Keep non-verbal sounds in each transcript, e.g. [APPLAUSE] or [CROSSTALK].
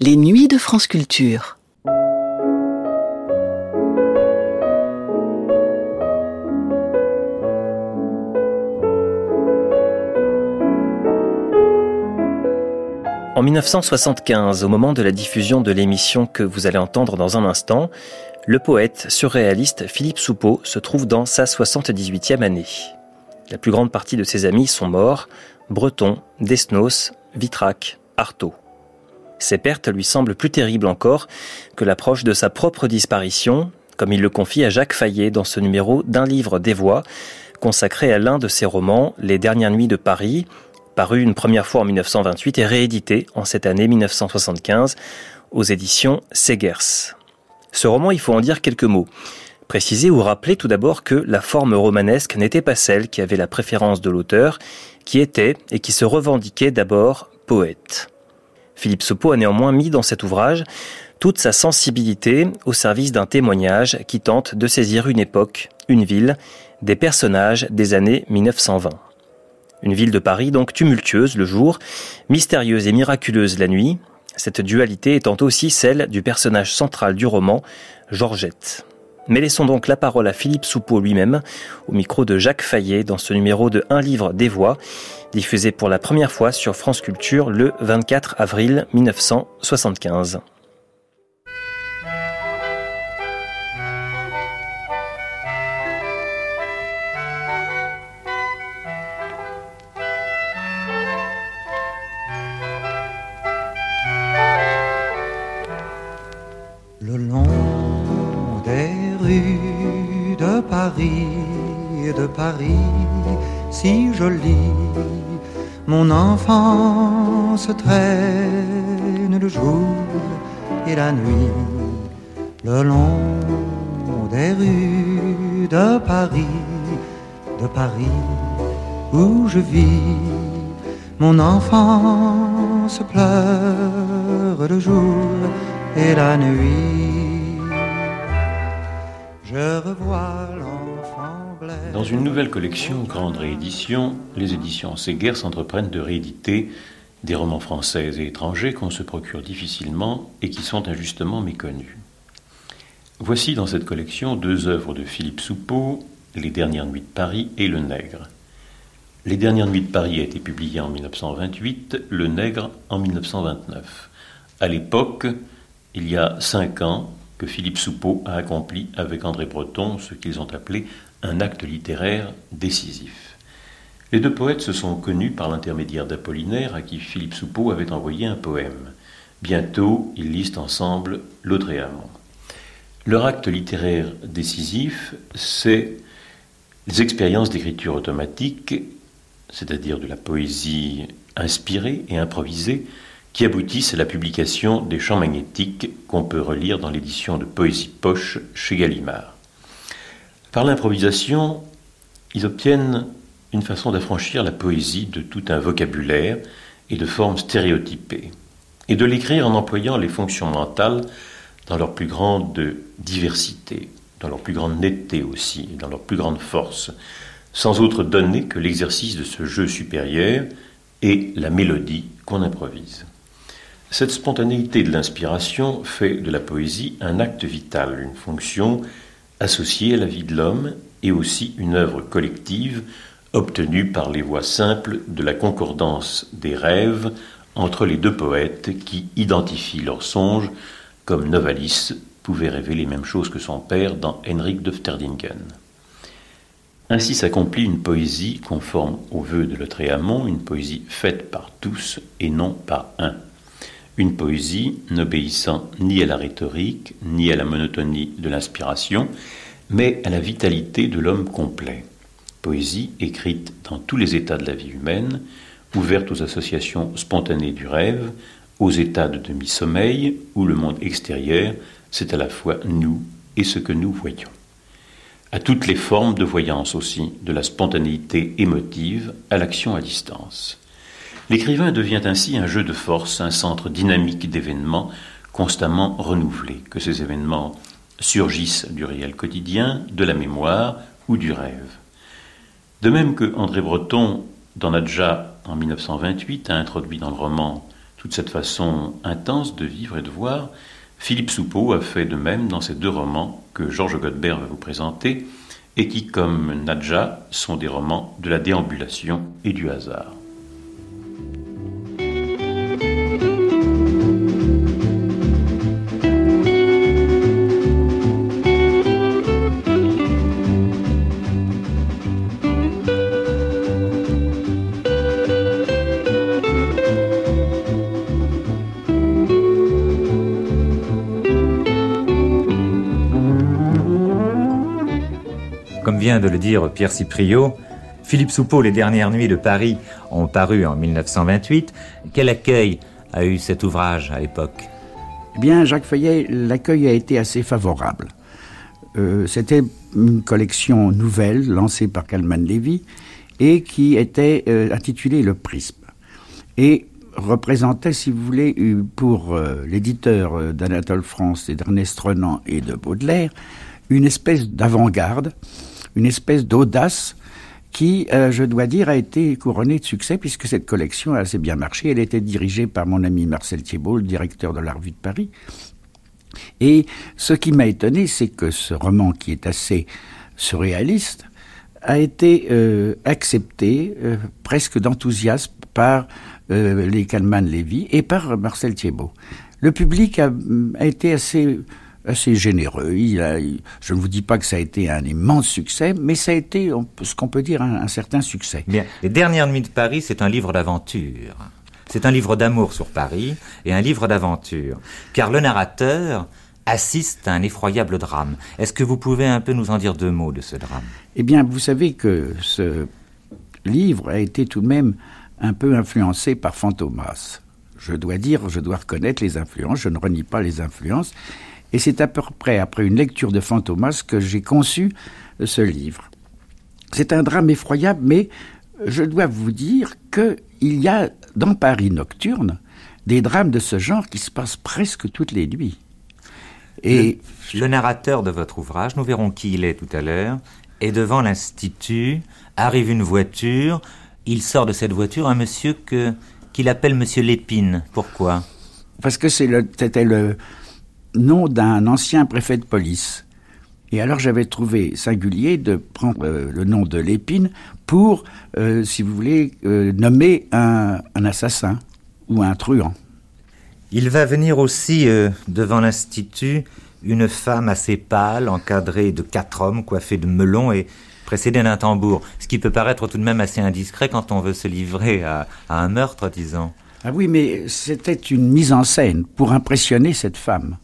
Les nuits de France Culture. En 1975, au moment de la diffusion de l'émission que vous allez entendre dans un instant, le poète surréaliste Philippe Soupeau se trouve dans sa 78e année. La plus grande partie de ses amis sont morts, Breton, Desnos, Vitrac, Artaud. Ces pertes lui semblent plus terribles encore que l'approche de sa propre disparition, comme il le confie à Jacques Fayet dans ce numéro d'un livre des voix, consacré à l'un de ses romans, Les dernières nuits de Paris, paru une première fois en 1928 et réédité en cette année 1975 aux éditions Segers. Ce roman, il faut en dire quelques mots. Préciser ou rappeler tout d'abord que la forme romanesque n'était pas celle qui avait la préférence de l'auteur, qui était et qui se revendiquait d'abord poète. Philippe Sopo a néanmoins mis dans cet ouvrage toute sa sensibilité au service d'un témoignage qui tente de saisir une époque, une ville, des personnages des années 1920. Une ville de Paris donc tumultueuse le jour, mystérieuse et miraculeuse la nuit, cette dualité étant aussi celle du personnage central du roman, Georgette. Mais laissons donc la parole à Philippe Soupeau lui-même, au micro de Jacques Fayet, dans ce numéro de Un livre des voix, diffusé pour la première fois sur France Culture le 24 avril 1975. Se traîne le jour et la nuit le long des rues de Paris, de Paris où je vis. Mon enfant se pleure le jour et la nuit. Je revois dans une nouvelle collection, grande réédition, les éditions Séguer s'entreprennent de rééditer des romans français et étrangers qu'on se procure difficilement et qui sont injustement méconnus. Voici dans cette collection deux œuvres de Philippe Soupeau, Les dernières nuits de Paris et Le Nègre. Les dernières nuits de Paris a été publié en 1928, Le Nègre en 1929. À l'époque, il y a cinq ans, que Philippe Soupeau a accompli avec André Breton ce qu'ils ont appelé un acte littéraire décisif. Les deux poètes se sont connus par l'intermédiaire d'Apollinaire à qui Philippe Soupeau avait envoyé un poème. Bientôt, ils lisent ensemble Laudréamont. Leur acte littéraire décisif, c'est les expériences d'écriture automatique, c'est-à-dire de la poésie inspirée et improvisée, qui aboutissent à la publication des champs magnétiques qu'on peut relire dans l'édition de Poésie Poche chez Gallimard. Par l'improvisation, ils obtiennent une façon d'affranchir la poésie de tout un vocabulaire et de formes stéréotypées, et de l'écrire en employant les fonctions mentales dans leur plus grande diversité, dans leur plus grande netteté aussi, dans leur plus grande force, sans autre donnée que l'exercice de ce jeu supérieur et la mélodie qu'on improvise. Cette spontanéité de l'inspiration fait de la poésie un acte vital, une fonction associée à la vie de l'homme et aussi une œuvre collective obtenue par les voies simples de la concordance des rêves entre les deux poètes qui identifient leurs songes comme Novalis pouvait rêver les mêmes choses que son père dans Henrik de Fterdingen. Ainsi s'accomplit une poésie conforme aux vœux de Lautréamont, une poésie faite par tous et non par un. Une poésie n'obéissant ni à la rhétorique, ni à la monotonie de l'inspiration, mais à la vitalité de l'homme complet. Poésie écrite dans tous les états de la vie humaine, ouverte aux associations spontanées du rêve, aux états de demi-sommeil, où le monde extérieur, c'est à la fois nous et ce que nous voyons. À toutes les formes de voyance aussi, de la spontanéité émotive à l'action à distance. L'écrivain devient ainsi un jeu de force, un centre dynamique d'événements constamment renouvelés, que ces événements surgissent du réel quotidien, de la mémoire ou du rêve. De même que André Breton, dans Nadja en 1928, a introduit dans le roman toute cette façon intense de vivre et de voir, Philippe Soupeau a fait de même dans ces deux romans que Georges Godbert va vous présenter et qui, comme Nadja, sont des romans de la déambulation et du hasard. De le dire Pierre Cipriot, Philippe Soupeau, Les dernières nuits de Paris, ont paru en 1928. Quel accueil a eu cet ouvrage à l'époque? Eh bien, Jacques Feuillet, l'accueil a été assez favorable. Euh, c'était une collection nouvelle lancée par Kalman Levy et qui était euh, intitulée Le Prisme. Et représentait, si vous voulez, pour euh, l'éditeur d'Anatole France et d'Ernest Renan et de Baudelaire, une espèce d'avant-garde une espèce d'audace qui, euh, je dois dire, a été couronnée de succès puisque cette collection a assez bien marché. Elle était dirigée par mon ami Marcel Thiebaud, le directeur de la Revue de Paris. Et ce qui m'a étonné, c'est que ce roman, qui est assez surréaliste, a été euh, accepté euh, presque d'enthousiasme par les Kalman Lévy et par Marcel Thiebaud. Le public a été assez assez généreux. Il je ne vous dis pas que ça a été un immense succès, mais ça a été ce qu'on peut dire un, certain succès. Bien. Les Dernières Nuits de Paris, c'est un livre d'aventure. C'est un livre d'amour sur Paris et un livre d'aventure. Car le narrateur assiste à un effroyable drame. Est-ce que vous pouvez un peu nous en dire deux mots de ce drame? Eh bien, vous savez que ce livre a été tout de même un peu influencé par Fantomas. Je dois dire, je dois reconnaître les influences, je ne renie pas les influences. Et c'est à peu près après une lecture de Fantomas que j'ai conçu ce livre. C'est un drame effroyable, mais je dois vous dire qu'il y a dans Paris nocturne des drames de ce genre qui se passent presque toutes les nuits. Et le, narrateur de votre ouvrage, nous verrons qui il est tout à l'heure, est devant l'institut, arrive une voiture, il sort de cette voiture un monsieur que qu'il appelle monsieur Lépine. Pourquoi? Parce que c'était le, nom d'un ancien préfet de police. Et alors j'avais trouvé singulier de prendre euh, le nom de Lépine pour, euh, si vous voulez, euh, nommer un, assassin ou un truand. Il va venir aussi devant l'Institut une femme assez pâle, encadrée de quatre hommes coiffés de melons et précédée d'un tambour, ce qui peut paraître tout de même assez indiscret quand on veut se livrer à un meurtre, disons. Ah oui, mais c'était une mise en scène pour impressionner cette femme.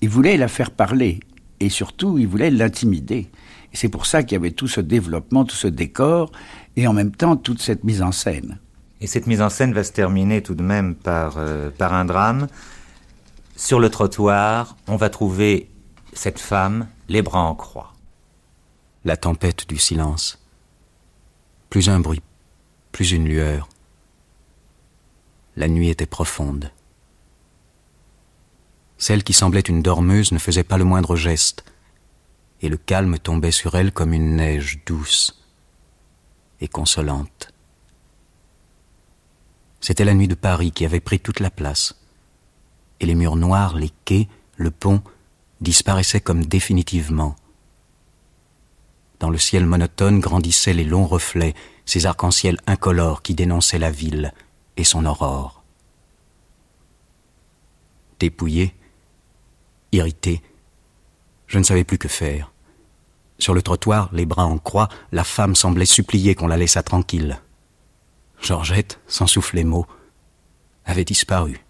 Il voulait la faire parler et surtout il voulait l'intimider. Et c'est pour ça qu'il y avait tout ce développement, tout ce décor et en même temps toute cette mise en scène. Et cette mise en scène va se terminer tout de même par, euh, par un drame. Sur le trottoir, on va trouver cette femme, les bras en croix. La tempête du silence. Plus un bruit, plus une lueur. La nuit était profonde. Celle qui semblait une dormeuse ne faisait pas le moindre geste, et le calme tombait sur elle comme une neige douce et consolante. C'était la nuit de Paris qui avait pris toute la place, et les murs noirs, les quais, le pont disparaissaient comme définitivement. Dans le ciel monotone grandissaient les longs reflets, ces arcs-en-ciel incolores qui dénonçaient la ville et son aurore. Dépouillé, Irrité, je ne savais plus que faire. Sur le trottoir, les bras en croix, la femme semblait supplier qu'on la laissât tranquille. Georgette, sans souffler mot, avait disparu,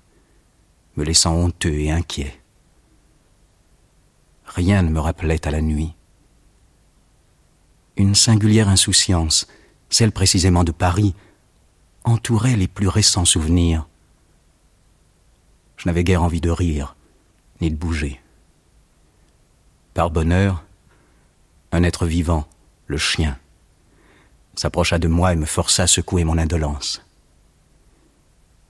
me laissant honteux et inquiet. Rien ne me rappelait à la nuit. Une singulière insouciance, celle précisément de Paris, entourait les plus récents souvenirs. Je n'avais guère envie de rire, ni de bouger. Par bonheur, un être vivant, le chien, s'approcha de moi et me força à secouer mon indolence.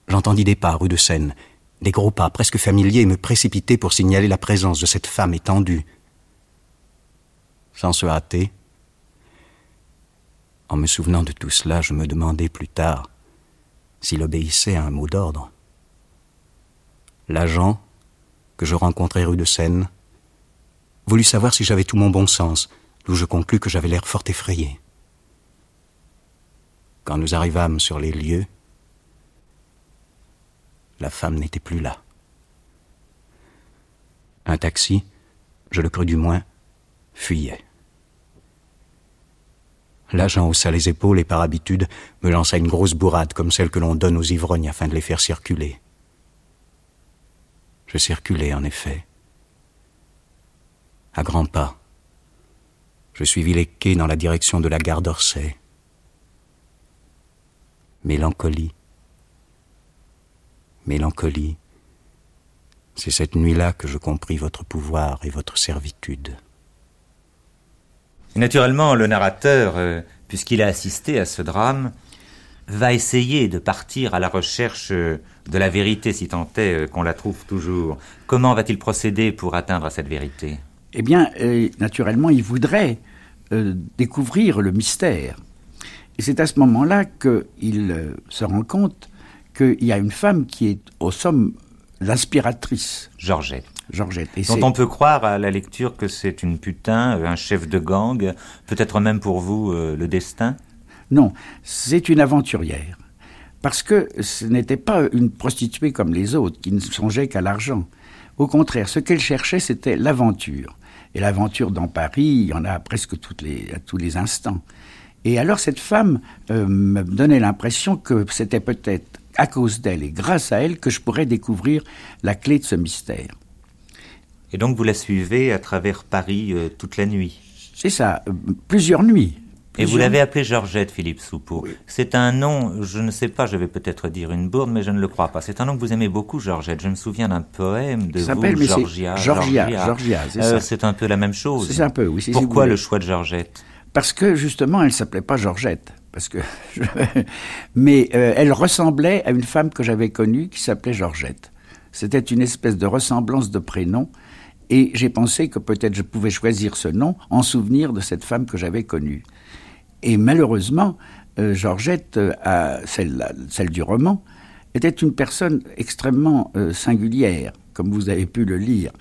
J'entendis des pas rue de Seine, des gros pas presque familiers me précipiter pour signaler la présence de cette femme étendue. Sans se hâter, en me souvenant de tout cela, je me demandai plus tard s'il obéissait à un mot d'ordre L'agent, que je rencontrai rue de Seine, voulut savoir si j'avais tout mon bon sens, d'où je conclus que j'avais l'air fort effrayé. Quand nous arrivâmes sur les lieux, la femme n'était plus là. Un taxi, je le crus du moins, fuyait. L'agent haussa les épaules et par habitude me lança une grosse bourrade comme celle que l'on donne aux ivrognes afin de les faire circuler. Je circulai en effet. À grands pas, je suivis les quais dans la direction de la gare d'Orsay. Mélancolie. Mélancolie. C'est cette nuit-là que je compris votre pouvoir et votre servitude. naturellement, le narrateur, euh, puisqu'il a assisté à ce drame, va essayer de partir à la recherche euh, de la vérité, si tant est euh, qu'on la trouve toujours. Comment va-t-il procéder pour atteindre cette vérité? Eh bien, naturellement, il voudrait découvrir le mystère. Et c'est à ce moment-là qu'il se rend compte qu'il y a une femme qui est au somme l'inspiratrice. Georgette. Georgette. Et dont on peut croire à la lecture que c'est une putain, euh, un chef de gang, peut-être même pour vous euh, le destin? Non, c'est une aventurière. Parce que ce n'était pas une prostituée comme les autres qui ne songeait qu'à l'argent. Au contraire, ce qu'elle cherchait, c'était l'aventure. Et l'aventure dans Paris, il y en a presque toutes les, à tous les instants. Et alors cette femme euh, me donnait l'impression que c'était peut-être à cause d'elle et grâce à elle que je pourrais découvrir la clé de ce mystère. Et donc vous la suivez à travers Paris euh, toute la nuit? C'est ça, euh, plusieurs nuits. Et vous l'avez appelée Georgette Philippe Soupeau. C'est un nom, je ne sais pas, je vais peut-être dire une bourde, mais je ne le crois pas. C'est un nom que vous aimez beaucoup, Georgette. Je me souviens d'un poème de vous, Georgia. Georgia, Georgia, c'est euh, C'est un peu la même chose. C'est un peu, oui. Pourquoi le choix de Georgette? Parce que justement, elle s'appelait pas Georgette parce que [LAUGHS] mais euh, elle ressemblait à une femme que j'avais connue qui s'appelait Georgette. C'était une espèce de ressemblance de prénom et j'ai pensé que peut-être je pouvais choisir ce nom en souvenir de cette femme que j'avais connue. Et malheureusement, euh, Georgette, euh, celle, du roman, était une personne extrêmement singulière, comme vous avez pu le lire.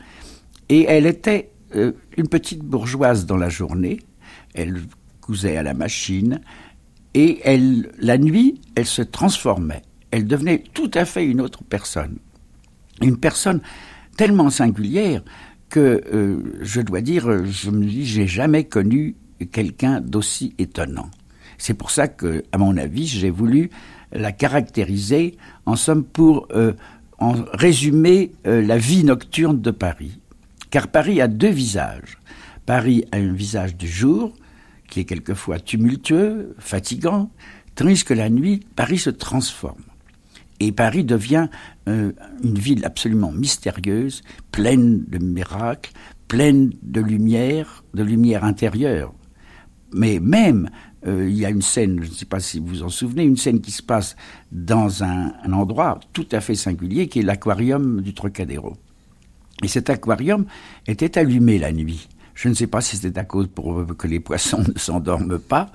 Et elle était une petite bourgeoise dans la journée. Elle cousait à la machine, et elle, la nuit, elle se transformait. Elle devenait tout à fait une autre personne. Une personne tellement singulière que euh, je dois dire, je me dis, j'ai jamais connu quelqu'un d'aussi étonnant. C'est pour ça que, à mon avis, j'ai voulu la caractériser, en somme, pour euh, en résumer euh, la vie nocturne de Paris. Car Paris a deux visages. Paris a un visage du jour, qui est quelquefois tumultueux, fatigant, tandis que la nuit, Paris se transforme. Et Paris devient euh, une ville absolument mystérieuse, pleine de miracles, pleine de lumière, de lumière intérieure. Mais même, euh, il y a une scène, je ne sais pas si vous vous en souvenez, une scène qui se passe dans un, un endroit tout à fait singulier, qui est l'aquarium du Trocadéro. Et cet aquarium était allumé la nuit. Je ne sais pas si c'était à cause pour que les poissons [LAUGHS] ne s'endorment pas,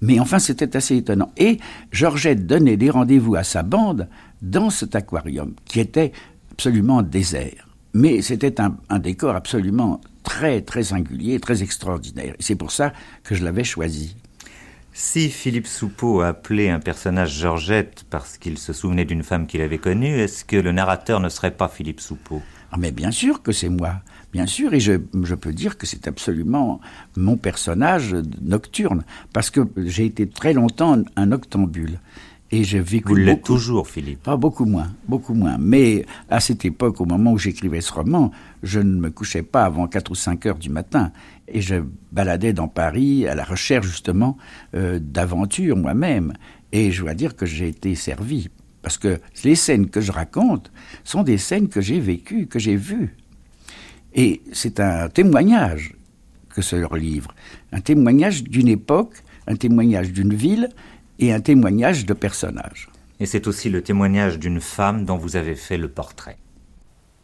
mais enfin c'était assez étonnant. Et Georgette donnait des rendez-vous à sa bande dans cet aquarium qui était absolument désert. Mais c'était un, décor absolument très très singulier, très extraordinaire. C'est pour ça que je l'avais choisi. Si Philippe Soupeau appelait un personnage Georgette parce qu'il se souvenait d'une femme qu'il avait connue, est-ce que le narrateur ne serait pas Philippe Soupeau? Ah mais bien sûr que c'est moi bien sûr, et je, peux dire que c'est absolument mon personnage nocturne, parce que j'ai été très longtemps un octambule. Et j'ai vécu. Vous l'êtes toujours, Philippe. Pas beaucoup moins, beaucoup moins. Mais à cette époque, au moment où j'écrivais ce roman, je ne me couchais pas avant 4 ou 5 heures du matin. Et je baladais dans Paris à la recherche justement euh, d'aventures moi-même. Et je dois dire que j'ai été servi. Parce que les scènes que je raconte sont des scènes que j'ai vécues, que j'ai vues. Et c'est un témoignage que ce leur livre, un témoignage d'une époque, un témoignage d'une ville et un témoignage de personnages. Et c'est aussi le témoignage d'une femme dont vous avez fait le portrait.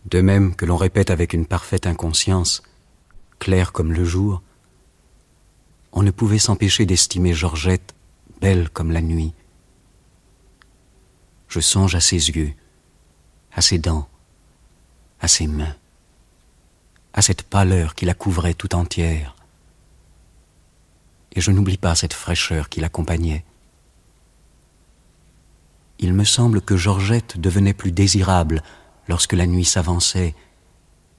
De même que l'on répète avec une parfaite inconscience, claire comme le jour, on ne pouvait s'empêcher d'estimer Georgette belle comme la nuit. Je songe à ses yeux, à ses dents, à ses mains, à cette pâleur qui la couvrait tout entière. Et je n'oublie pas cette fraîcheur qui l'accompagnait. Il me semble que Georgette devenait plus désirable lorsque la nuit s'avançait,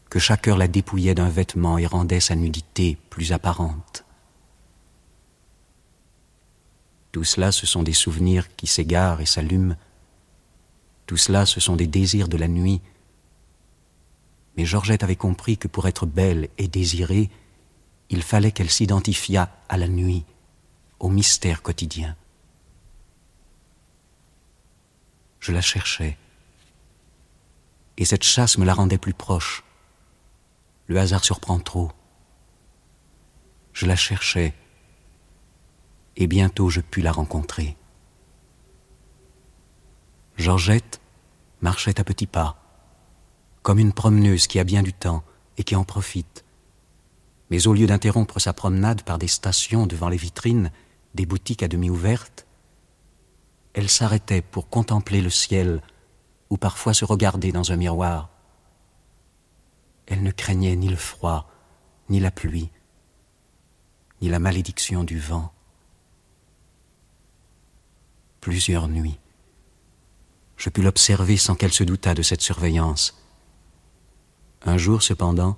que chaque heure la dépouillait d'un vêtement et rendait sa nudité plus apparente. Tout cela, ce sont des souvenirs qui s'égarent et s'allument. Tout cela, ce sont des désirs de la nuit. Mais Georgette avait compris que pour être belle et désirée, il fallait qu'elle s'identifiât à la nuit, au mystère quotidien. Je la cherchais, et cette chasse me la rendait plus proche. Le hasard surprend trop. Je la cherchais, et bientôt je pus la rencontrer. Georgette marchait à petits pas, comme une promeneuse qui a bien du temps et qui en profite. Mais au lieu d'interrompre sa promenade par des stations devant les vitrines des boutiques à demi ouvertes, elle s'arrêtait pour contempler le ciel ou parfois se regarder dans un miroir. Elle ne craignait ni le froid, ni la pluie, ni la malédiction du vent plusieurs nuits. Je pus l'observer sans qu'elle se doutât de cette surveillance. Un jour, cependant,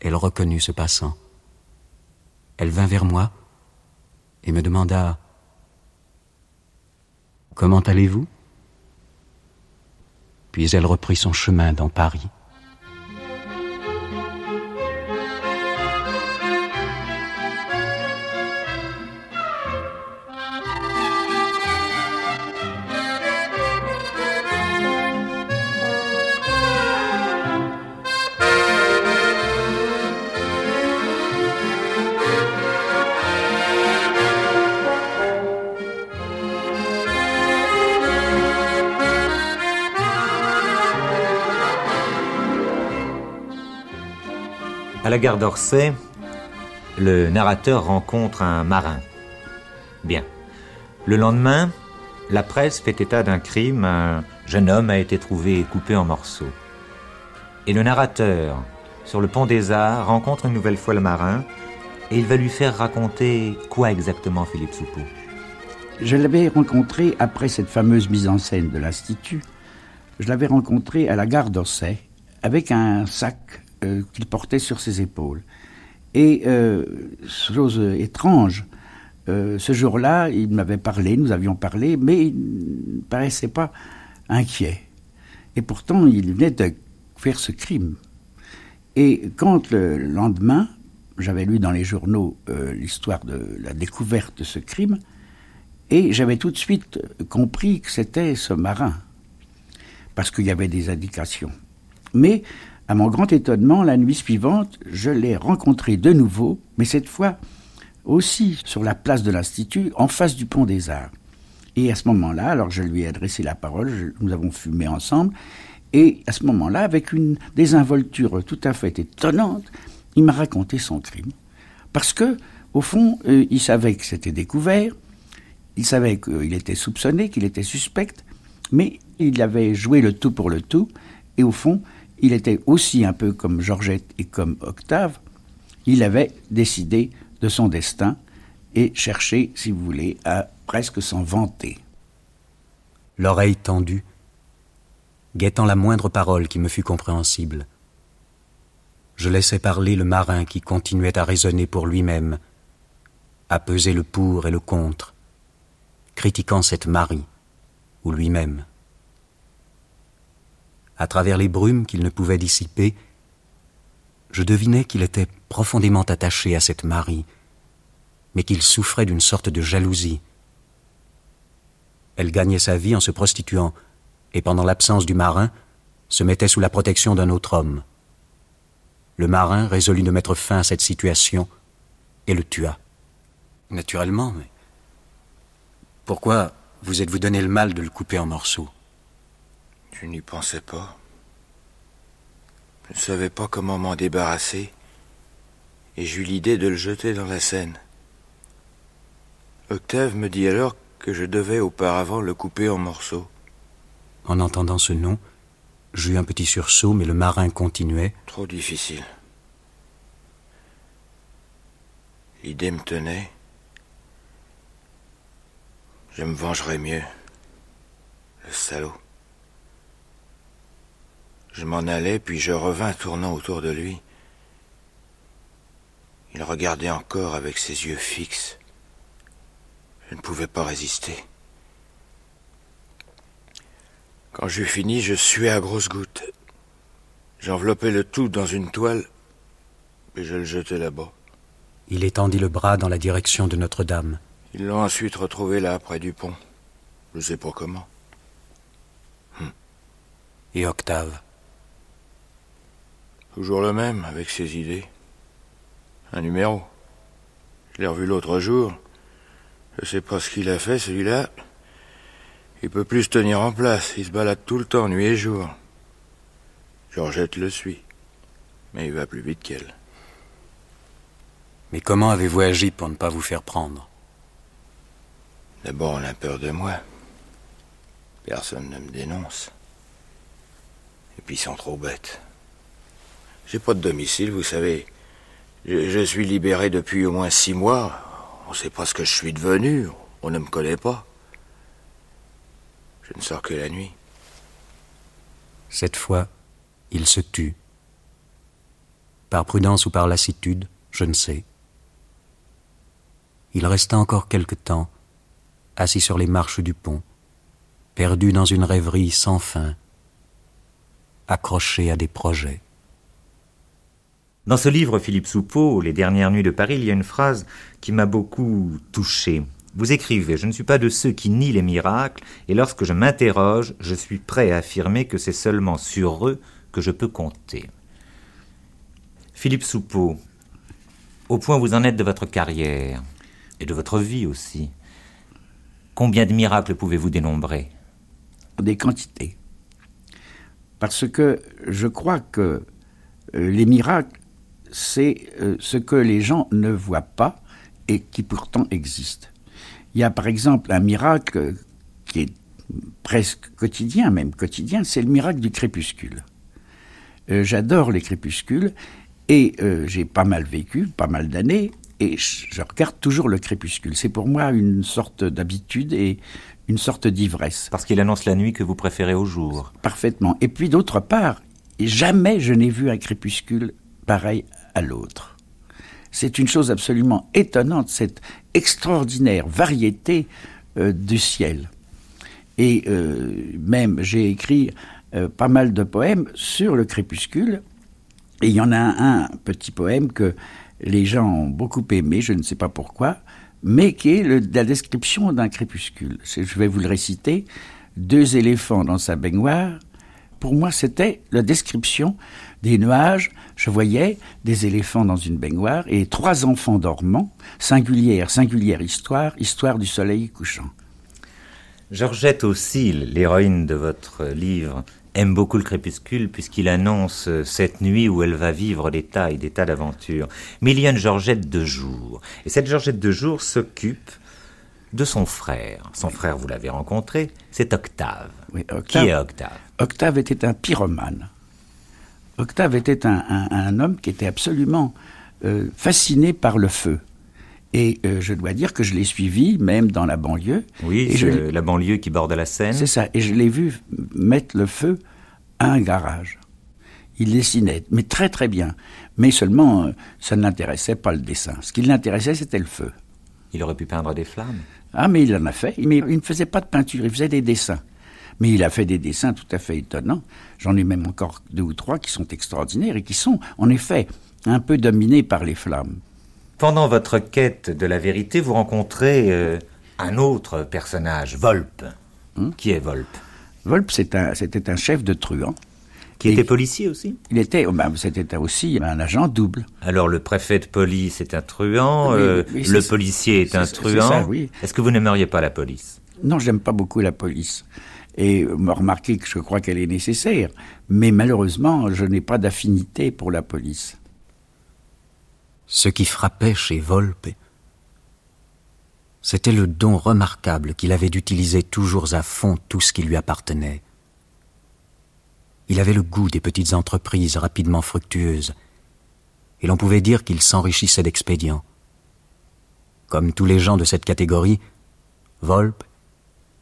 elle reconnut ce passant. Elle vint vers moi et me demanda Comment allez-vous? Puis elle reprit son chemin dans Paris. À la gare d'Orsay, le narrateur rencontre un marin. Bien. Le lendemain, la presse fait état d'un crime. Un jeune homme a été trouvé coupé en morceaux. Et le narrateur, sur le pont des Arts, rencontre une nouvelle fois le marin et il va lui faire raconter quoi exactement, Philippe Soupeau? Je l'avais rencontré après cette fameuse mise en scène de l'Institut. Je l'avais rencontré à la gare d'Orsay avec un sac euh, qu'il portait sur ses épaules. Et euh, chose étrange, euh, ce jour-là, il m'avait parlé, nous avions parlé, mais il ne paraissait pas inquiet. Et pourtant, il venait de faire ce crime. Et quand le lendemain, j'avais lu dans les journaux l'histoire de la découverte de ce crime, et j'avais tout de suite compris que c'était ce marin, parce qu'il y avait des indications. Mais à mon grand étonnement, la nuit suivante, je l'ai rencontré de nouveau, mais cette fois aussi sur la place de l'Institut, en face du pont des Arts. Et à ce moment-là, alors je lui ai adressé la parole, nous avons fumé ensemble, et à ce moment-là, avec une désinvolture tout à fait étonnante, il m'a raconté son crime. Parce que, au fond, euh, il savait que c'était découvert, il savait qu'il était soupçonné, qu'il était suspect, mais il avait joué le tout pour le tout, et au fond, il était aussi un peu comme Georgette et comme Octave, il avait décidé de son destin et cherché, si vous voulez, à presque s'en vanter. L'oreille tendue, guettant la moindre parole qui me fût compréhensible. Je laissais parler le marin qui continuait à raisonner pour lui-même, à peser le pour et le contre, critiquant cette Marie, ou lui-même à travers les brumes qu'il ne pouvait dissiper, je devinais qu'il était profondément attaché à cette Marie, mais qu'il souffrait d'une sorte de jalousie. Elle gagnait sa vie en se prostituant, et pendant l'absence du marin, se mettait sous la protection d'un autre homme. Le marin résolut de mettre fin à cette situation et le tua. Naturellement, mais pourquoi vous êtes-vous donné le mal de le couper en morceaux? Je n'y pensais pas. Je ne savais pas comment m'en débarrasser, et j'eus l'idée de le jeter dans la Seine. Octave me dit alors que je devais auparavant le couper en morceaux. En entendant ce nom, J'eus un petit sursaut, mais le marin continuait. Trop difficile. L'idée me tenait. Je me vengerai mieux. Le salaud. Je m'en allais, puis je revins tournant autour de lui. Il regardait encore avec ses yeux fixes. Je ne pouvais pas résister. Quand j'eus fini, je suais à grosses gouttes. J'enveloppais le tout dans une toile et je le jetai là-bas. Il étendit le bras dans la direction de Notre-Dame. Ils l'ont ensuite retrouvé là, près du pont. Je sais pas comment. Hum. Et Octave? Toujours le même, avec ses idées. Un numéro. Je l'ai revu l'autre jour. Je sais pas ce qu'il a fait, celui-là. Il peut plus se tenir en place. Il se balade tout le temps, nuit et jour. Georgette le suit. Mais il va plus vite qu'elle. Mais comment avez-vous agi pour ne pas vous faire prendre? D'abord, on a peur de moi. Personne ne me dénonce. Et puis ils sont trop bêtes. J'ai pas de domicile, vous savez. Je, suis libéré depuis au moins six mois. On sait pas ce que je suis devenu. On ne me connaît pas. Je ne sors que la nuit. Cette fois, il se tut. Par prudence ou par lassitude, je ne sais. Il resta encore quelque temps, assis sur les marches du pont, perdu dans une rêverie sans fin, accroché à des projets. Dans ce livre, Philippe Soupeau, Les dernières nuits de Paris, il y a une phrase qui m'a beaucoup touché. Vous écrivez, je ne suis pas de ceux qui nient les miracles, et lorsque je m'interroge, je suis prêt à affirmer que c'est seulement sur eux que je peux compter. Philippe Soupeau, au point où vous en êtes de votre carrière, et de votre vie aussi, combien de miracles pouvez-vous dénombrer? Des quantités. Parce que je crois que les miracles, c'est ce que les gens ne voient pas et qui pourtant existe. Il y a par exemple un miracle qui est presque quotidien, même quotidien, c'est le miracle du crépuscule. Euh, J'adore les crépuscules et euh, j'ai pas mal vécu, pas mal d'années, et je regarde toujours le crépuscule. C'est pour moi une sorte d'habitude et une sorte d'ivresse. Parce qu'il annonce la nuit que vous préférez au jour. Parfaitement. Et puis d'autre part, jamais je n'ai vu un crépuscule pareil l'autre. C'est une chose absolument étonnante, cette extraordinaire variété euh, du ciel. Et euh, même, j'ai écrit euh, pas mal de poèmes sur le crépuscule. Et il y en a un, petit poème que les gens ont beaucoup aimé, je ne sais pas pourquoi, mais qui est la description d'un crépuscule. Je vais vous le réciter. Deux éléphants dans sa baignoire. Pour moi, c'était la description des nuages, je voyais des éléphants dans une baignoire et trois enfants dormant, singulière, singulière histoire, histoire du soleil couchant. Georgette aussi, l'héroïne de votre livre, aime beaucoup le crépuscule puisqu'il annonce cette nuit où elle va vivre des tas et des tas d'aventures. Mais il y a une Georgette de jour. Et cette Georgette de jour s'occupe de son frère. Son frère, vous l'avez rencontré, c'est Octave. Oui, Octave. Qui est Octave Octave? Était un pyromane. Octave était un, un, un, homme qui était absolument euh, fasciné par le feu. Et euh, je dois dire que je l'ai suivi, même dans la banlieue. Oui, et je, la banlieue qui borde la Seine. C'est ça. Et je l'ai vu mettre le feu à un garage. Il dessinait, mais très très bien. Mais seulement, euh, ça ne l'intéressait pas le dessin. Ce qui l'intéressait, c'était le feu. Il aurait pu peindre des flammes. Ah, mais il en a fait. Mais il ne faisait pas de peinture, il faisait des dessins. Mais il a fait des dessins tout à fait étonnants. J'en ai même encore deux ou trois qui sont extraordinaires et qui sont, en effet, un peu dominés par les flammes. Pendant votre quête de la vérité, vous rencontrez euh, un autre personnage, Volpe. Hum? Qui est Volpe? Volpe, c'était un, un, chef de truand. Qui était policier aussi Il était, oh ben, c'était aussi un agent double. Alors le préfet de police est un truand, oui, euh, oui, le policier est, est un truand. Ça, oui. Est-ce que vous n'aimeriez pas la police? Non, j'aime pas beaucoup la police. Et me remarquez que je crois qu'elle est nécessaire. Mais malheureusement, je n'ai pas d'affinité pour la police. Ce qui frappait chez Volpe, c'était le don remarquable qu'il avait d'utiliser toujours à fond tout ce qui lui appartenait. Il avait le goût des petites entreprises rapidement fructueuses, et l'on pouvait dire qu'il s'enrichissait d'expédients. Comme tous les gens de cette catégorie, Volpe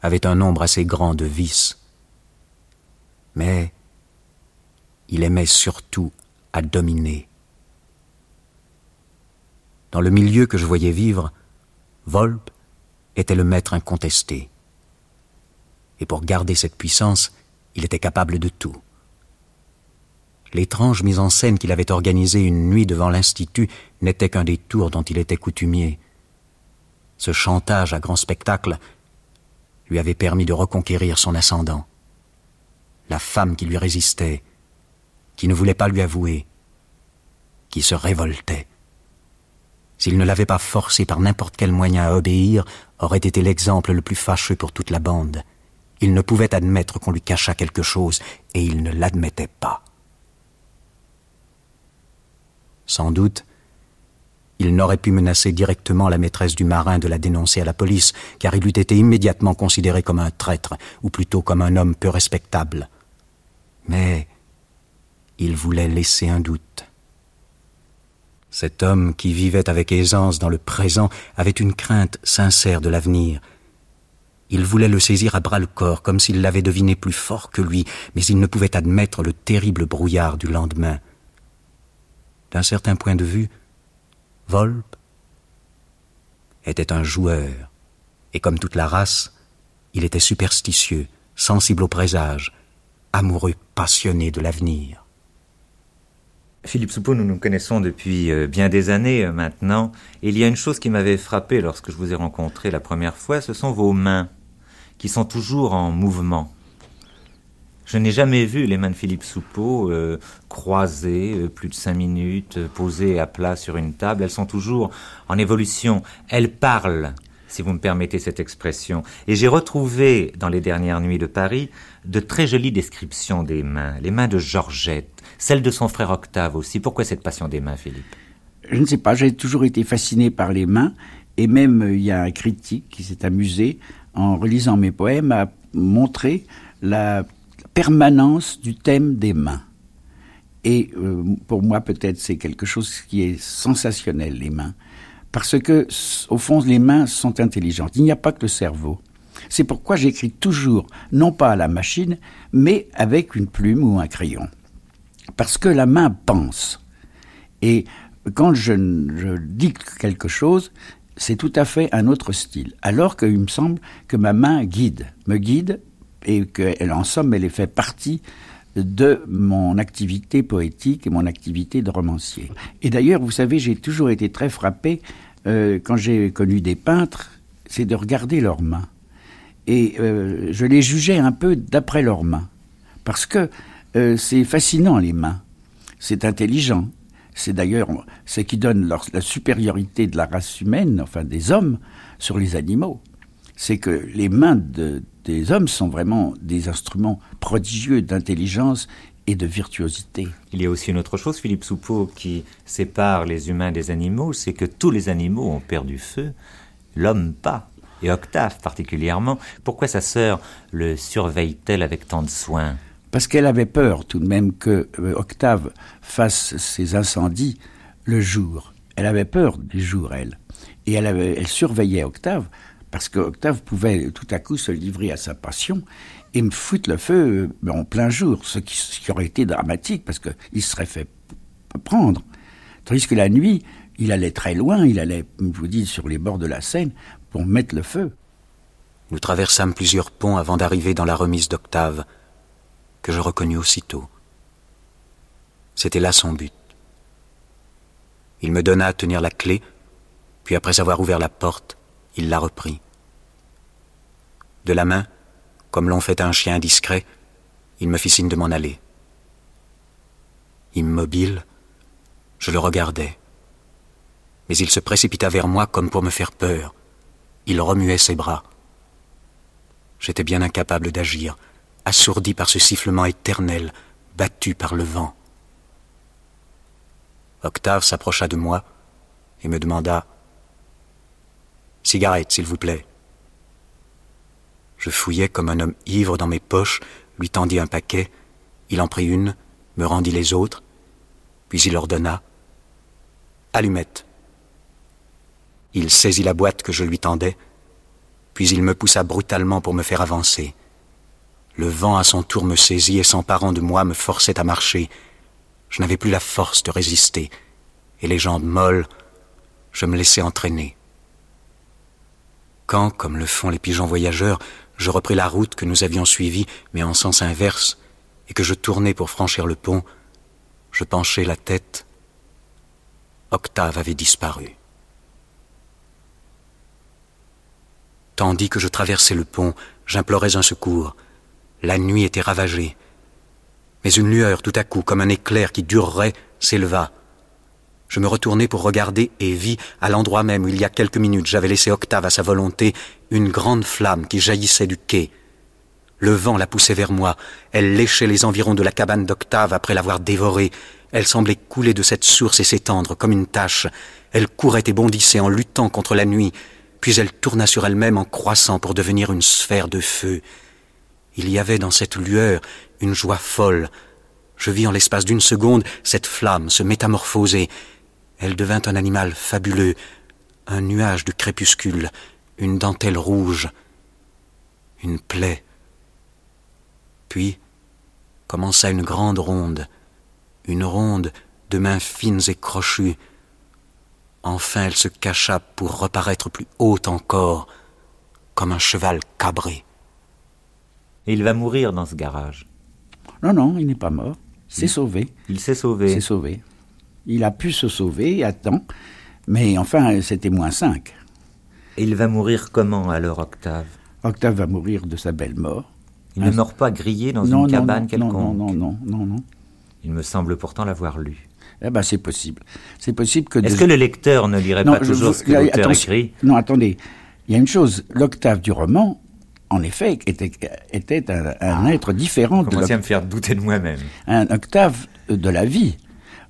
avait un nombre assez grand de vices. Mais il aimait surtout à dominer. Dans le milieu que je voyais vivre, Volpe était le maître incontesté. Et pour garder cette puissance, il était capable de tout. L'étrange mise en scène qu'il avait organisée une nuit devant l'Institut n'était qu'un des tours dont il était coutumier. Ce chantage à grand spectacle lui avait permis de reconquérir son ascendant. La femme qui lui résistait, qui ne voulait pas lui avouer, qui se révoltait. S'il ne l'avait pas forcé par n'importe quel moyen à obéir, aurait été l'exemple le plus fâcheux pour toute la bande. Il ne pouvait admettre qu'on lui cachât quelque chose, et il ne l'admettait pas. Sans doute, il n'aurait pu menacer directement la maîtresse du marin de la dénoncer à la police, car il eût été immédiatement considéré comme un traître, ou plutôt comme un homme peu respectable. Mais il voulait laisser un doute. Cet homme qui vivait avec aisance dans le présent avait une crainte sincère de l'avenir. Il voulait le saisir à bras le corps, comme s'il l'avait deviné plus fort que lui, mais il ne pouvait admettre le terrible brouillard du lendemain. D'un certain point de vue, Volpe était un joueur, et comme toute la race, il était superstitieux, sensible au présage, amoureux, passionné de l'avenir. Philippe Soupeau, nous nous connaissons depuis euh, bien des années euh, maintenant. Et il y a une chose qui m'avait frappé lorsque je vous ai rencontré la première fois, ce sont vos mains, qui sont toujours en mouvement. Je n'ai jamais vu les mains de Philippe Soupeau euh, croisées plus de cinq minutes, posées à plat sur une table. Elles sont toujours en évolution. Elles parlent, si vous me permettez cette expression. Et j'ai retrouvé dans les dernières nuits de Paris de très jolies descriptions des mains, les mains de Georgette, celle de son frère Octave aussi. Pourquoi cette passion des mains, Philippe? Je ne sais pas, j'ai toujours été fasciné par les mains, et même euh, il y a un critique qui s'est amusé, en relisant mes poèmes, à montrer la permanence du thème des mains. Et euh, pour moi, peut-être, c'est quelque chose qui est sensationnel, les mains. Parce que, au fond, les mains sont intelligentes. Il n'y a pas que le cerveau. C'est pourquoi j'écris toujours, non pas à la machine, mais avec une plume ou un crayon parce que la main pense. Et quand je, je dicte quelque chose, c'est tout à fait un autre style. Alors qu'il me semble que ma main guide, me guide, et qu'elle, en somme, elle fait partie de mon activité poétique et mon activité de romancier. Et d'ailleurs, vous savez, j'ai toujours été très frappé euh, quand j'ai connu des peintres, c'est de regarder leurs mains. Et euh, je les jugeais un peu d'après leurs mains. Parce que euh, c'est fascinant les mains. C'est intelligent. C'est d'ailleurs ce qui donne la supériorité de la race humaine, enfin des hommes, sur les animaux. C'est que les mains des hommes sont vraiment des instruments prodigieux d'intelligence et de virtuosité. Il y a aussi une autre chose, Philippe Soupeau, qui sépare les humains des animaux, c'est que tous les animaux ont perdu feu, l'homme pas, et Octave particulièrement. Pourquoi sa sœur le surveille-t-elle avec tant de soin? Parce qu'elle avait peur tout de même que euh, Octave fasse ses incendies le jour. Elle avait peur du jour, elle. Et elle, elle surveillait Octave, parce qu'Octave pouvait tout à coup se livrer à sa passion et me foutre le feu euh, en plein jour, ce qui, aurait été dramatique, parce qu'il serait fait prendre. Tandis que la nuit, il allait très loin, il allait, je vous dis, sur les bords de la Seine pour mettre le feu. Nous traversâmes plusieurs ponts avant d'arriver dans la remise d'Octave que je reconnus aussitôt. C'était là son but. Il me donna à tenir la clé, puis après avoir ouvert la porte, il la reprit. De la main, comme l'on fait un chien discret, il me fit signe de m'en aller. Immobile, je le regardais. Mais il se précipita vers moi comme pour me faire peur. Il remuait ses bras. J'étais bien incapable d'agir, assourdi par ce sifflement éternel, battu par le vent. Octave s'approcha de moi et me demanda Cigarette, s'il vous plaît. Je fouillais comme un homme ivre dans mes poches, lui tendis un paquet Il en prit une, me rendit les autres, puis il ordonna Allumette. Il saisit la boîte que je lui tendais, puis il me poussa brutalement pour me faire avancer. Le vent à son tour me saisit et s'emparant de moi me forçait à marcher. Je n'avais plus la force de résister, et les jambes molles, je me laissais entraîner. Quand, comme le font les pigeons voyageurs, je repris la route que nous avions suivie, mais en sens inverse, et que je tournais pour franchir le pont, je penchai la tête. Octave avait disparu. Tandis que je traversais le pont, j'implorais un secours. La nuit était ravagée. Mais une lueur, tout à coup, comme un éclair qui durerait, s'éleva. Je me retournai pour regarder et vis, à l'endroit même où il y a quelques minutes j'avais laissé Octave à sa volonté, une grande flamme qui jaillissait du quai. Le vent la poussait vers moi. Elle léchait les environs de la cabane d'Octave après l'avoir dévorée. Elle semblait couler de cette source et s'étendre comme une tache. Elle courait et bondissait en luttant contre la nuit, puis elle tourna sur elle-même en croissant pour devenir une sphère de feu. Il y avait dans cette lueur une joie folle. Je vis en l'espace d'une seconde cette flamme se métamorphoser. Elle devint un animal fabuleux, un nuage de crépuscule, une dentelle rouge, une plaie. Puis commença une grande ronde, une ronde de mains fines et crochues. Enfin elle se cacha pour reparaître plus haute encore, comme un cheval cabré. Et il va mourir dans ce garage. Non, non, il n'est pas mort. C'est sauvé. Il s'est sauvé. C'est sauvé. Il a pu se sauver à temps, mais enfin, c'était moins 5. Et il va mourir comment alors, Octave? Octave va mourir de sa belle mort. Il ne meurt pas grillé dans une cabane non, quelconque. Non, non, non, non, non. Il me semble pourtant l'avoir lu. Eh ben, c'est possible. C'est possible que. Est-ce que le lecteur ne lirait pas toujours ce que l'auteur écrit? Non, attendez. Il y a une chose. L'octave du roman, en effet, était, était un, un être différent de. Commencez à me faire douter de moi-même. Un octave de la vie.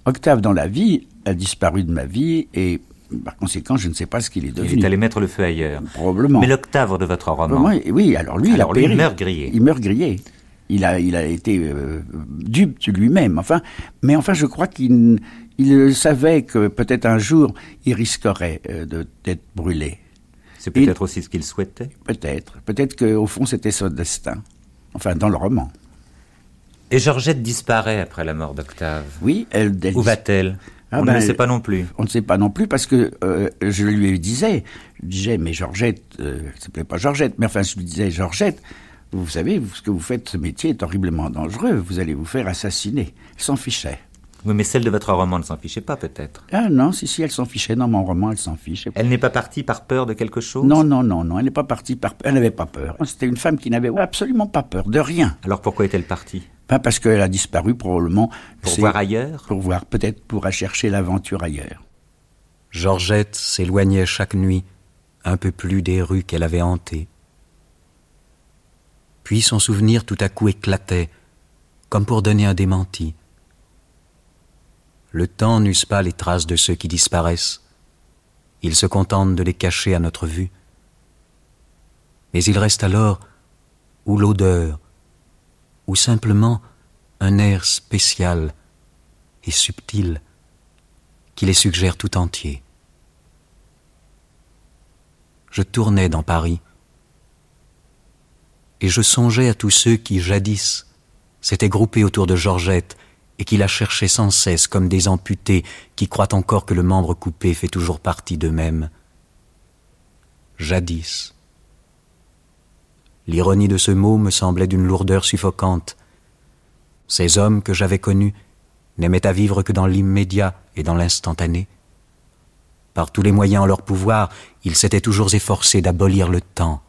Octave dans la vie a disparu de ma vie et par conséquent, je ne sais pas ce qu'il est devenu. Il est allé mettre le feu ailleurs. Probablement. Mais l'octave de votre roman. Oui, alors lui, alors il, a lui, il meurt grillé. Il meurt grillé. Il a, il a été euh, dupe de lui-même. Enfin, mais enfin, je crois qu'il il savait que peut-être un jour, il risquerait euh, d'être brûlé. C'est peut-être aussi ce qu'il souhaitait. Peut-être. Peut-être qu'au fond, c'était son destin. Enfin, dans le roman. Et Georgette disparaît après la mort d'Octave. Oui, elle. elle Où va-t-elle? Ah on ben, ne le sait pas non plus. On ne sait pas non plus parce que euh, je lui disais, je disais, mais Georgette, euh, ça s'appelait pas Georgette, mais enfin je lui disais, Georgette, vous savez, ce que vous faites, ce métier est horriblement dangereux, vous allez vous faire assassiner. Elle s'en fichait. Oui, mais celle de votre roman ne s'en fichait pas, peut-être. Ah non, si, si, elle s'en fichait. Dans mon roman, elle s'en fiche. Elle n'est pas partie par peur de quelque chose? Non, non, non, non, elle n'est pas partie par Elle n'avait pas peur. C'était une femme qui n'avait absolument pas peur, de rien. Alors pourquoi est-elle partie? Pas parce qu'elle a disparu, probablement. Pour voir ailleurs? Pour voir, peut-être pour chercher l'aventure ailleurs. Georgette s'éloignait chaque nuit un peu plus des rues qu'elle avait hantées. Puis son souvenir tout à coup éclatait, comme pour donner un démenti. Le temps n'use pas les traces de ceux qui disparaissent. Il se contente de les cacher à notre vue. Mais il reste alors ou l'odeur, ou simplement un air spécial et subtil qui les suggère tout entier. Je tournais dans Paris et je songeais à tous ceux qui jadis s'étaient groupés autour de Georgette et qui la cherchaient sans cesse comme des amputés qui croient encore que le membre coupé fait toujours partie d'eux-mêmes. Jadis. L'ironie de ce mot me semblait d'une lourdeur suffocante. Ces hommes que j'avais connus n'aimaient à vivre que dans l'immédiat et dans l'instantané. Par tous les moyens en leur pouvoir, ils s'étaient toujours efforcés d'abolir le temps.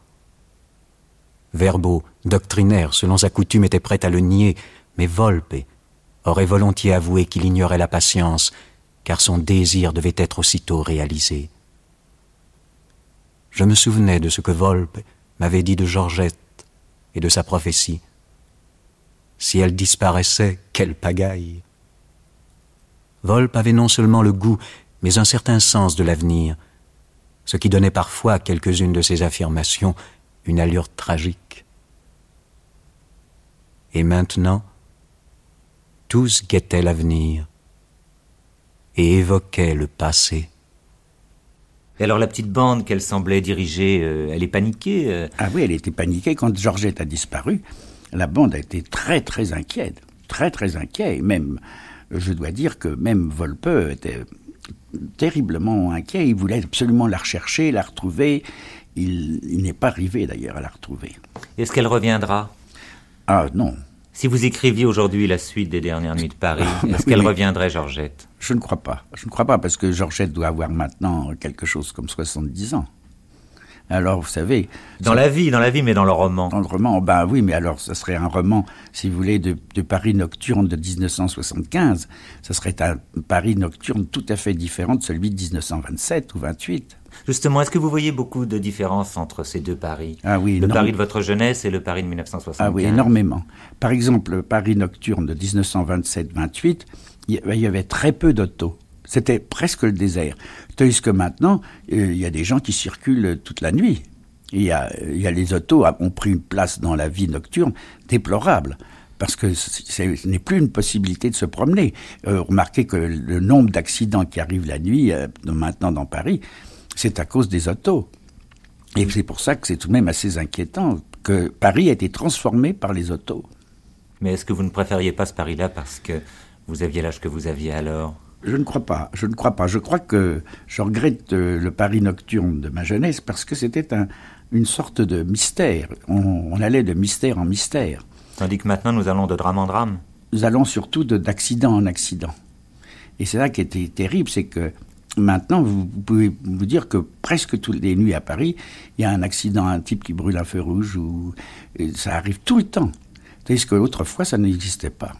Verbo, doctrinaire, selon sa coutume, était prêt à le nier, mais Volpe aurait volontiers avoué qu'il ignorait la patience, car son désir devait être aussitôt réalisé. Je me souvenais de ce que Volpe m'avait dit de Georgette et de sa prophétie. Si elle disparaissait, quelle pagaille Volpe avait non seulement le goût, mais un certain sens de l'avenir, ce qui donnait parfois à quelques-unes de ses affirmations une allure tragique. Et maintenant, Tous guettaient l'avenir et évoquaient le passé. Et alors la petite bande qu'elle semblait diriger, euh, elle est paniquée euh Ah oui, elle était paniquée. Quand Georgette a disparu, la bande a été très très inquiète. Très très inquiète. Et même, je dois dire que même Volpe était terriblement inquiet. Il voulait absolument la rechercher, la retrouver. Il, il n'est pas arrivé d'ailleurs à la retrouver. Est-ce qu'elle reviendra? Ah non, Si vous écriviez aujourd'hui la suite des dernières nuits de Paris, [LAUGHS] est-ce qu'elle reviendrait, Georgette? Je ne crois pas. Je ne crois pas parce que Georgette doit avoir maintenant quelque chose comme 70 ans. Alors, vous savez, Dans la vie, dans la vie, mais dans le roman. dans le roman, ben oui, mais alors, ça serait un roman, si vous voulez, de, de Paris nocturne de 1975. Ça serait un Paris nocturne tout à fait différent de celui de 1927 ou 28. Justement, est-ce que vous voyez beaucoup de différences entre ces deux Paris? Ah oui, Le non. Paris de votre jeunesse et le Paris de 1975 Ah oui, énormément. Par exemple, le Paris nocturne de 1927-28, il y- il y avait très peu d'autos. C'était presque le désert. Tandis que maintenant, euh, il y a des gens qui circulent toute la nuit. Il y a, les autos a- ont pris une place dans la vie nocturne déplorable. Parce que ce n'est plus une possibilité de se promener. Euh, remarquez que le nombre d'accidents qui arrivent la nuit, euh, maintenant dans Paris, c'est à cause des autos. Et c'est pour ça que c'est tout de même assez inquiétant que Paris a été transformé par les autos. Mais est-ce que vous ne préfériez pas ce Paris-là parce que vous aviez l'âge que vous aviez alors? Je ne crois pas, je ne crois pas. Je crois que je regrette euh, le Paris nocturne de ma jeunesse parce que c'était un- une sorte de mystère. On, on allait de mystère en mystère. Tandis que maintenant, nous allons de drame en drame. Nous allons surtout de- d'accident en accident. Et c'est ça qui était terrible, c'est que maintenant, vous, pouvez vous dire que presque toutes les nuits à Paris, il y a un accident, un type qui brûle un feu rouge, ou ça arrive tout le temps. Tandis qu'autrefois, ça n'existait pas.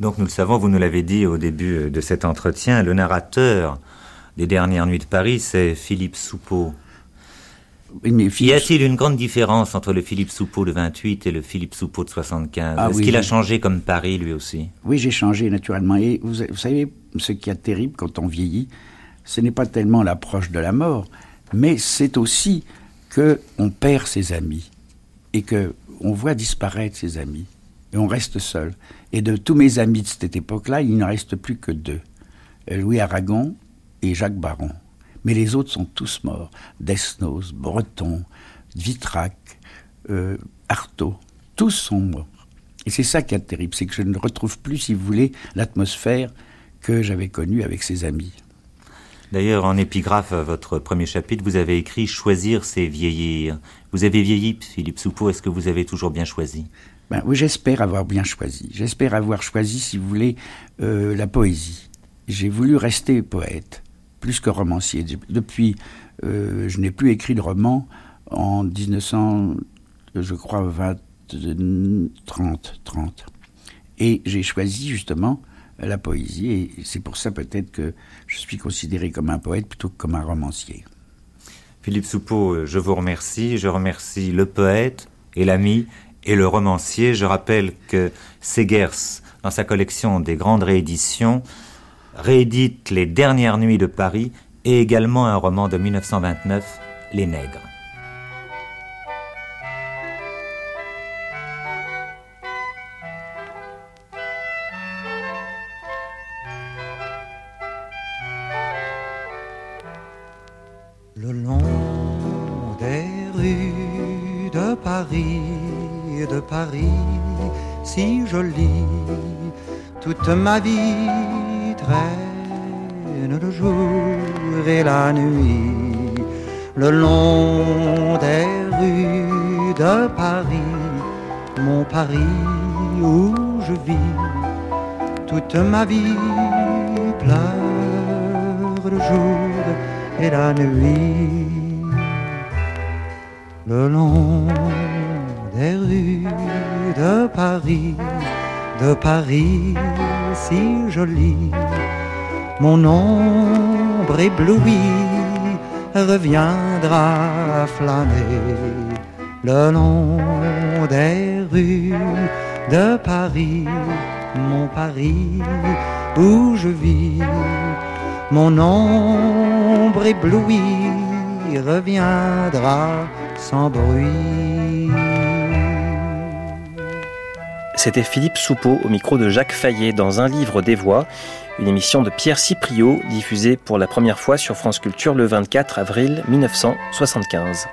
Donc nous le savons, vous nous l'avez dit au début euh, de cet entretien, le narrateur des dernières nuits de Paris, c'est Philippe Soupeau. Y a-t-il une grande différence entre le Philippe Soupeau de 28 et le Philippe Soupeau de 75 Ah Est-ce oui, qu'il a changé comme Paris lui aussi? Oui, j'ai changé naturellement. Et vous, vous savez, ce qui est terrible quand on vieillit, ce n'est pas tellement l'approche de la mort, mais c'est aussi que on perd ses amis et que on voit disparaître ses amis et on reste seul. Et de tous mes amis de cette époque-là, il ne reste plus que deux Louis Aragon et Jacques Baron. Mais les autres sont tous morts. Desnos, Breton, Vitrac, euh, Artaud, tous sont morts. Et c'est ça qui est terrible, c'est que je ne retrouve plus, si vous voulez, l'atmosphère que j'avais connue avec ses amis. D'ailleurs, en épigraphe à votre premier chapitre, vous avez écrit Choisir, c'est vieillir. Vous avez vieilli, Philippe Soupeau, est-ce que vous avez toujours bien choisi? Ben, oui, j'espère avoir bien choisi. J'espère avoir choisi, si vous voulez, euh, la poésie. J'ai voulu rester poète, plus que romancier. Depuis, euh, je n'ai plus écrit de roman en 1900, je crois, 20, 30, 30. Et j'ai choisi justement la poésie, et c'est pour ça peut-être que je suis considéré comme un poète plutôt que comme un romancier. Philippe Soupeau, je vous remercie. Je remercie le poète et l'ami et le romancier. Je rappelle que Segers, dans sa collection des grandes rééditions, réédite Les Dernières Nuits de Paris et également un roman de 1929, Les Nègres. Si jolie, toute ma vie traîne le jour et la nuit. Le long des rues de Paris, mon Paris où je vis, toute ma vie pleure le jour et la nuit. Le long des rues de Paris, de Paris si jolie, mon ombre éblouie reviendra flâner le long des rues de Paris, mon Paris où je vis. Mon ombre éblouie reviendra sans bruit. C'était Philippe Soupeau au micro de Jacques Fayet dans Un livre des voix, une émission de Pierre Cipriot diffusée pour la première fois sur France Culture le 24 avril 1975.